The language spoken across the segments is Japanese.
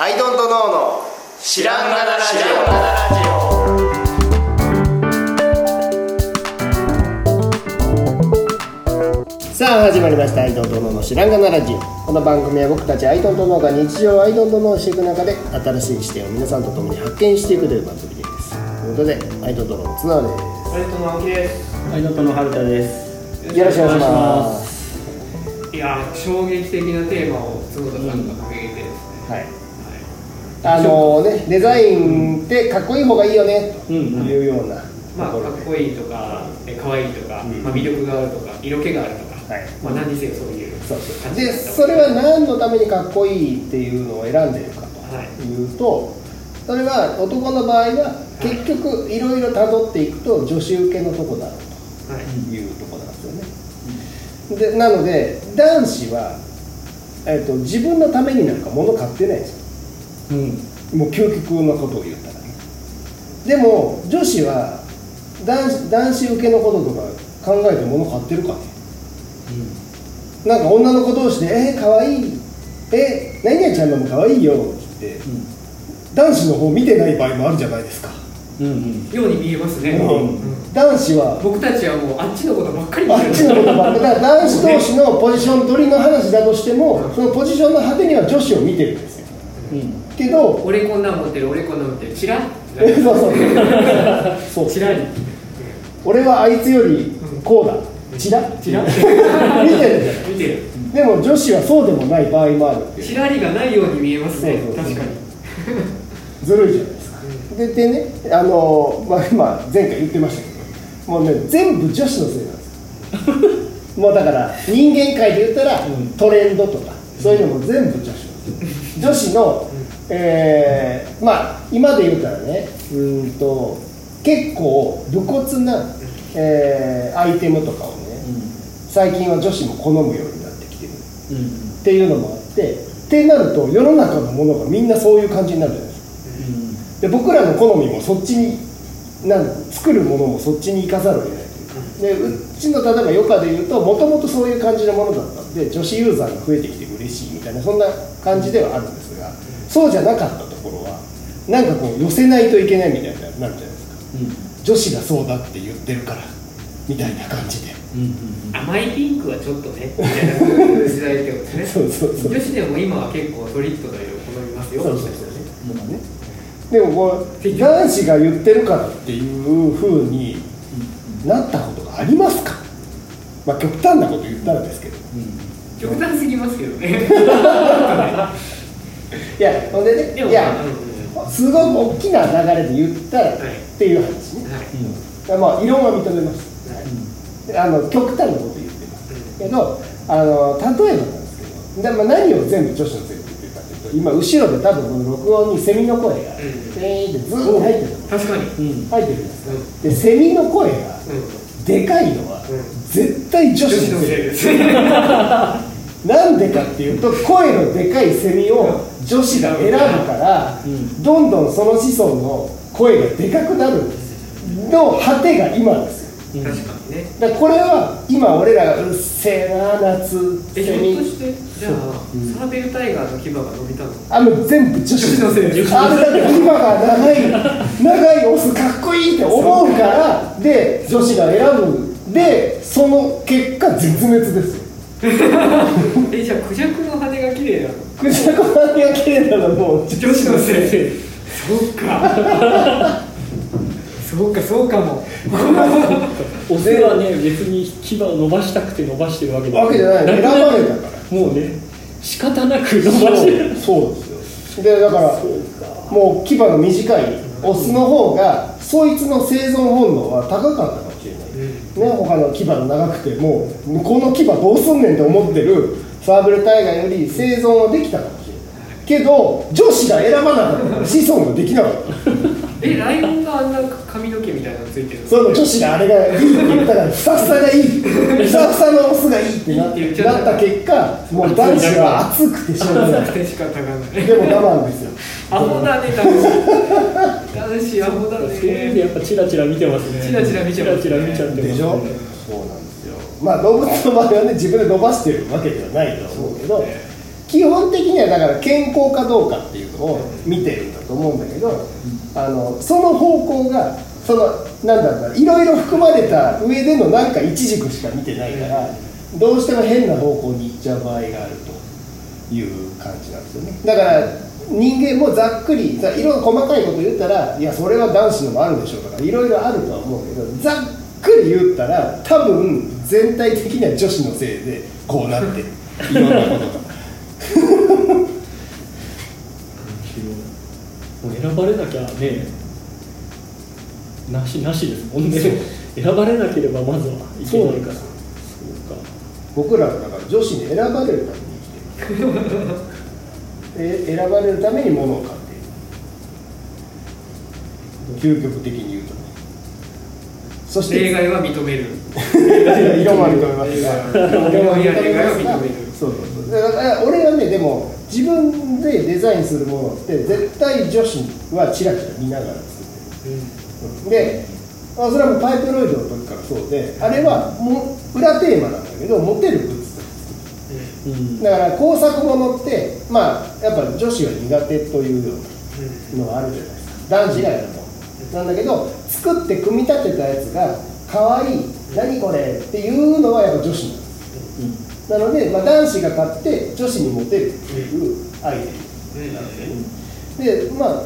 アイドントノーの知らんがなラジオ。さあ始まりました。アイドントノーの知らんがなラジオ。この番組は僕たちアイドントノーが日常をアイドントノーしていく中で新しい視点を皆さんと共に発見していくという番組です。ということでアイドントノーの綱です。アイドントノーです。アイドントの春田です。よろしくお願いします。いやー衝撃的なテーマを角田さんが掲げてですね、はいあのねデザインってかっこいい方がいいよね。っていうような。まあかっこいいとかえ可愛いとか、うん。まあ、魅力があるとか色気があるとか、はい。まあ、何にせよそういう。そうそう。感じでそれは何のためにかっこいいっていうのを選んでるかはい。というとそれは男の場合は結局いろいろ辿っていくと女子受けのとこだろうはい。というとこなんですよね。でなので男子は、えっと自分のためになんか物買ってないんですようん。もう究極のことを言ったらね。でも女子は男子男子受けのこととか考えて物買ってるかね。なんか女の子同士で「えー、かわい。い」「え何々ちゃんのもかわいいよ」って言って、男子の方見てない場合もあるじゃないですか、うん。うん。ように見えますね、うん。うん。男子は僕たちはもうあっちのことばっかり。見あてるっちのことばっかり。だから男子同士のポジション取りの話だとしてもそのポジションの果てには女子を見てるんですよ。うん。けど俺こんなん持ってる俺こんなん持ってる。チラッそうそうそう。チラリ俺はあいつよりこうだ。チラチラ見てる。見てる。でも女子はそうでもない場合もあるチラリがないように見えますね。そうそうそう確かに。ずるいじゃないですか、ででねあの、まあ、今前回言ってましたけどもうね全部女子のせいなんです。よ もうだから人間界で言ったら、うん。トレンドとかそういうのも全部女子 女子の、えーまあ今で言うたらねうーんと結構武骨な、えーアイテムとかをね最近は女子も好むようになってきてる。うん。っていうのもあってってなると世の中のものがみんなそういう感じになるじゃないですか。で僕らの好みもそっちになん作るものもそっちに行かざるを得ないというか。でうちの例えば余暇で言うともともとそういう感じのものだったんで女子ユーザーが増えてきて嬉しいみたいなそんな感じではあるんですがそうじゃなかったところはなんかこう寄せないといけないみたいになるじゃないですか。女子がそうだって言ってるからみたいな感じで。甘いピンクはちょっとねみたいな時代ってことで すね。そうそうそう。女子でも今は結構ソリッドな色好みますよ。そうそうそうね。でもこう男子が言ってるからっていうふうになったことがありますか？まあ極端なこと言ったらですけど。極端すぎますけどね いやほんでねでもいやすごく大きな流れで言ったらはいっていう話ね。はい。まあ異論は認めます。はい。あの極端なこと言ってます。けどあの例えばなんですけどで、まあ、何を全部女子のせいって言ってるかというと今後ろで多分この録音にセミの声がうんペーンってずーっと入ってる。確かに。うん。入ってるんですでセミの声がうん。でかいのはうん。絶対女女子のせいですなんでかっていうと声のでかいセミを女子が選ぶからうん。どんどんその子孫の声がでかくなるんですよ。の果てが今ですよ。うん。確かにね。だこれは今俺らがうっせえな夏えひょっセミとしてじゃあサーベルタイガーの牙が伸びたの？あもう全部女子のせいですあれだって牙が長い長いオスかっこいいって思うからで女子が選ぶ。でその結果絶滅です。よ えじゃあクジャクの羽が綺麗なのクジャクの羽が綺麗なのもう。女子のせい。そうか。そうかそうかも。オスはね、別に牙を伸ばしたくて伸ばしてるわけわけじゃない。選ばれたから。もうね、仕方なく伸ばしてる。そう。ですよ。でだからもう牙の短い。オスの方がそいつの生存本能は高かったね。他の牙が長くてもう向こうの牙どうすんねんって思ってるサーブルタイガーより生存はできたかもしれないけど女子が選ばなかったら子孫ができなかったえライオンがあんな髪の毛みたいなのついてるの？その女子があれがいいって言ったからふさふさがいいふさふさのオスがいいってなってなった結果もう男子は熱くてしょうがないでも我慢ですよアホだね男子男子アホだそういう意味やっぱチラチラ見てますね。チラチラ見ちゃいますねチラチラ見ちゃってますねでしょそうなんですよまあ動物の場合はね自分で伸ばしてるわけではないとは思うけど基本的にはだから健康かどうかっていうのを見てるんだと思うんだけど、あのその方向がそのなんだろうないろいろ含まれた上でのなんか一軸しか見てないからどうしても変な方向に行っちゃう場合があるという感じなんですよねだから人間もざっくりさいろいろ細かいこと言ったらいやそれは男子のもあるでしょうとかいろいろあるとは思うけどざっくり言ったら多分全体的には女子のせいでこうなってるいろんなことが。もう選ばれなきゃねなしなしです。もんね選ばれなければまずはいけないから。そう。か。僕らはだから女子に選ばれるために生きてる。え選ばれるために物を買っている。究極的に言うとね。そして。例外は認める。色も認めますが例外は認めるそうそうそうだから俺はねでも自分でデザインするものって絶対女子はチラチラ見ながら作ってる。で、まあ、それはもうパイプロイドの時からそうであれはもう裏テーマなんだけどモテるグッズうん。だから工作ものってまあやっぱ女子は苦手というようなのがあるじゃないですか。男子がやるもん。なんだけど作って組み立てたやつが可愛い何これっていうのはやっぱ女子なんですなので、まあ、男子が買って女子にモテるっていうアイなんでで、まあ、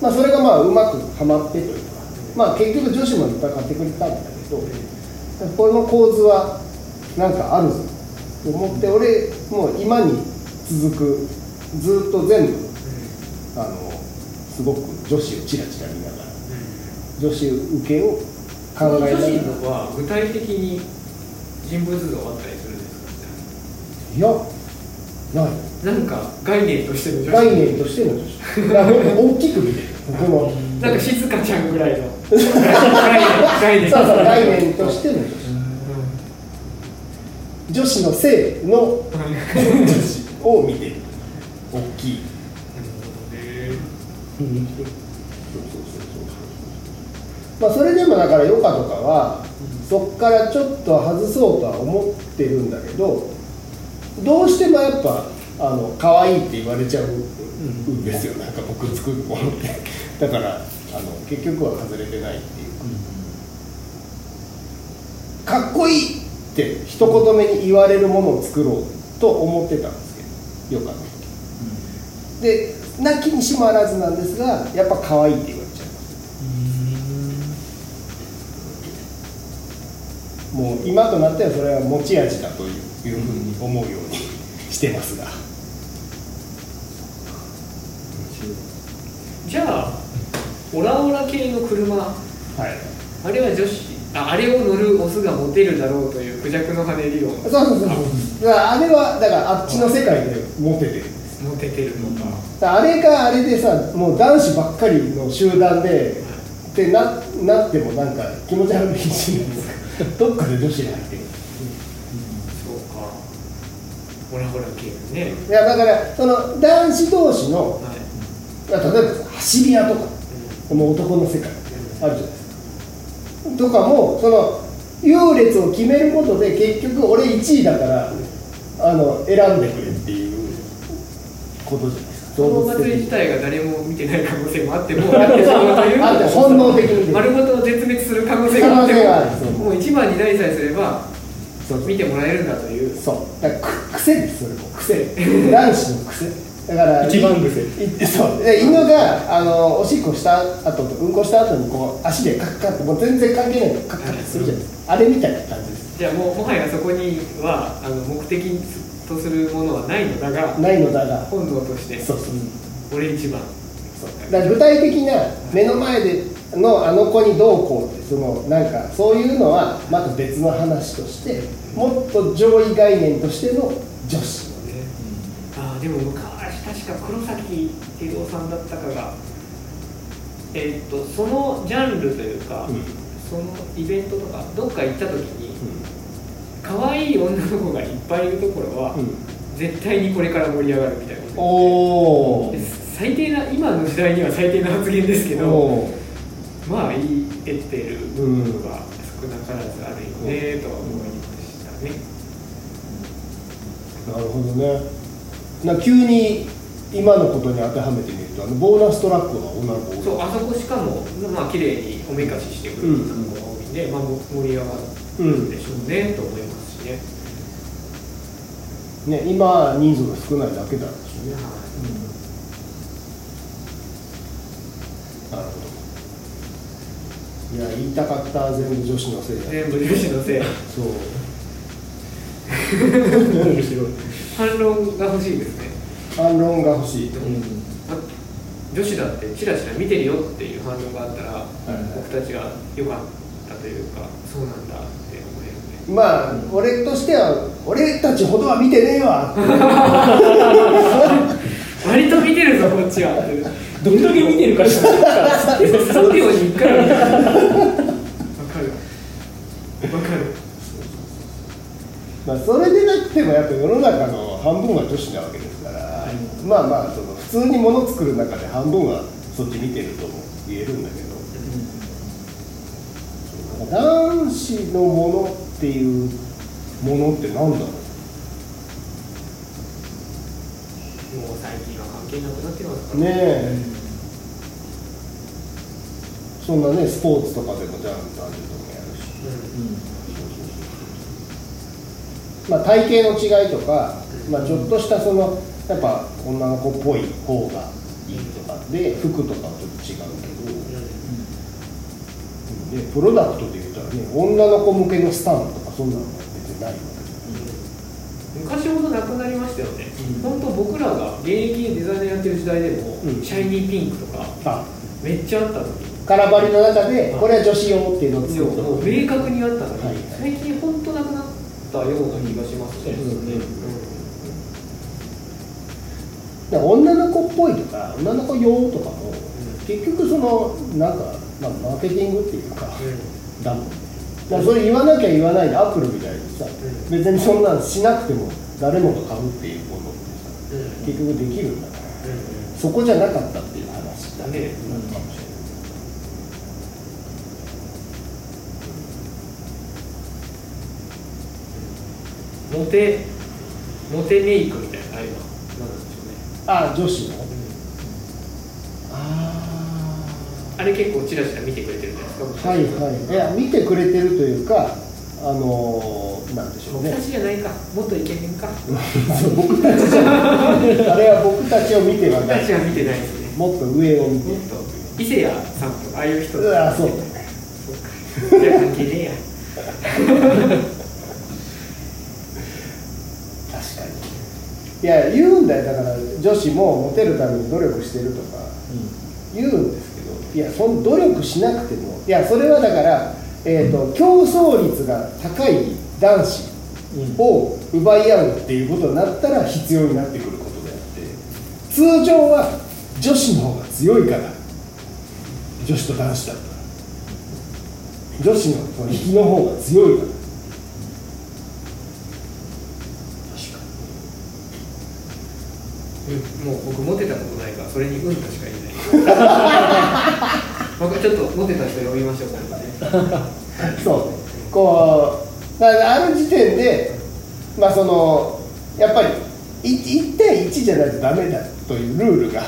まあそれがまあうまくはまってというか、まあ、結局女子もいっぱい買ってくれたんだけどこれの構図はなんかあるぞと思って俺もう今に続くずっと全部あのすごく女子をチラチラ見ながら女子受けを考女えながら。子のは具体的に人物像あったりするんですいやなんか概念としての女子。概念としての女子。だから大きく見てるこのなんか静香ちゃんぐらいの。概念概念そうそう概念。としての女子。女子の性の女子を見てる。大きい。うん。まあそれでもだから余暇とかはそっからちょっと外そうとは思ってるんだけどどうしてもやっぱあの可愛いって言われちゃうんですよ。なんか僕作るものって。だからあの結局は外れてないっていう。かかっこいいって一言目に言われるものを作ろうと思ってたんですけど余暇の時でなきにしもあらずなんですがやっぱ可愛いって言われちゃいますもう今となってはそれは持ち味だといういうふうに思うようにしてますが、じゃあオラオラ系の車。はい、あれは女子ああれを乗るオスがモテるだろうというクジャクの羽理論。そうそうそうそう。あれはだからあっちの世界でモテてる。モテてるのか。あれがあれでさもう男子ばっかりの集団でってななってもなんか気持ち悪いしどっかで女子が入ってる。そうか。オラオラ系ね。いやだからその男子同士のはい。例えばさ走り屋とかもう男の世界あるじゃないですか。とかもその優劣を決めることで結局俺1位だからあの選んでくれっていうことじゃない動物自体が誰も見てない可能性もあってもあってしまうという本能的に。丸ごと絶滅する可能性があってももう一番に。なりさえすれば見てもらえるんだというそうだからく癖ですそれも癖男子の癖だから一番癖いそうで犬があのおしっこした後とうんこした後に。こう足でカッカッってもう全然関係ないのカッカッてするじゃないですかあれみたいな感じですじゃあもうもはやそこに。はあの目的とするものはないのだがないのだが。本能としてそうそう。俺一番。だ具体的な目の前でのあの子にどうこうってそのなんかそういうのはまた別の話としてもっと上位概念としての女子ああでも昔確か黒崎慶三さんだったかがえーっとそのジャンルというか、うん。そのイベントとかどっか行った時に可愛い女の子がいっぱいいるところは、うん。絶対にこれから盛り上がるみたいなおで最低な今の時代には最低な発言ですけどおまあ言えてる部うん。分が少なからずあるよねとは思いましたね。なるほどね。な急に今のことに当てはめてみるとあのボーナストラックは女の子そうあそこしかもまあ綺麗におめかししてくれるところが多いんで、まあ、盛り上がるでしょうね、と思いますしね、ね今人数が少ないだけなんでしょうねなるほど。いや言いたかった全部女子のせいだ全部女子のせいそう。面白い反論が欲しいですね、反論が欲しい。と、うん。ま女子だってチラチラ見てるよっていう反論があったら、い。僕たちが良かったというかそうなんだってまあ俺としては俺たちほどは見てねえわ。っ て割と見てるぞこっちは。どんだけ見てるか知らないから3秒に1回は見てるわかる。わかる。まあそれでなくてもやっぱ世の中の半分は女子なわけですから、まあまあその普通に物作る中で半分はそっち見てるとも言えるんだけど、男子のものっていうものって何だろう？もう最近は関係なくなってますから。ねえ、そんなねスポーツとかでもジャンプ男女ともやるし。まあ、体型の違いとか、まあ、ちょっとしたそのやっぱ女の子っぽい方がいいとか。で服とかはちょっと違うけど、でプロダクトで言っね女の子向けのスタンドとかそんなのは別にない。わけじ昔ほどなくなりましたよね、本当僕らが現役でデザイナーやってる時代でも、うん。シャイニーピンクとかめっちゃあったの。にカラバリの中でこれは女子用っていうのを作るともう明確にあったのに、はい。最近本当なくなったような気がしますね、そうですねだから女の子っぽいとか女の子用とかも結局そのなんか、まあ、マーケティングっていうかだもだからそれ言わなきゃ言わないでアップルみたいにさん。別にそんなんしなくても誰もが買うっていうものってさ結局できるんだからうん。そこじゃなかったっていう話だねなのかもしれないモテモテメイクみたいなああいうの？は何なんでしょうね、あ女子のああれ結構チラチラ見てくれてるじゃないですかあはいはい。いや見てくれてるというかあのーなんでしょうね。僕たちじゃないかもっとイケメンか。そ う僕たちじゃない。あれは僕たちを見ては僕ない。たちは見てないですねもっと上を見て。もっと伊勢谷さんとかああいう人うわそう。そうか。じゃあ関係ねえや。確かに。いや言うんだよ。だから女子もモテるために努力してるとか言うんですけどいやその努力しなくてもいやそれはだから、えー、と競争率が高い男子を奪い合うっていうことになったら必要になってくることであって通常は女子の方が強いから女子と男子だったら女子のその引きの方が強いからうんもう僕モテたことないからそれにうんとしか言えない。僕ちょっとモテた人呼びましょう今度ねそう。こうだからある時点でまあそのやっぱりい1対1じゃないとダメだというルールが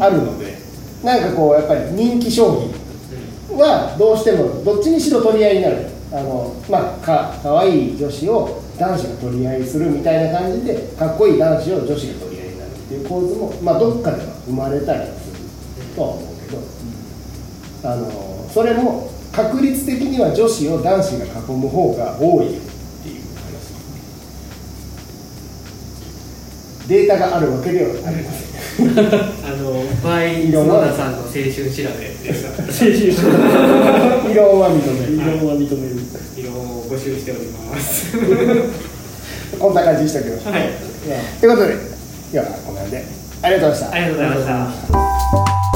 あるので、なんかこうやっぱり人気商品はどうしてもどっちにしろ取り合いになる。あのまあかかわいい女子を男子が取り合いするみたいな感じでかっこいい男子を女子が取り合いっていう構図もまあどっかでは生まれたりはするとは思うけどあのそれも確率的には女子を男子が囲む方が多いよっていう話。データがあるわけではありませんあのバイ角田さんの青春調べで さ青春異論は認める異論は認める。異論を募集しております。こんな感じにしておきましょう、はい。ということで今日はこの辺で。ありがとうございました。ありがとうございました。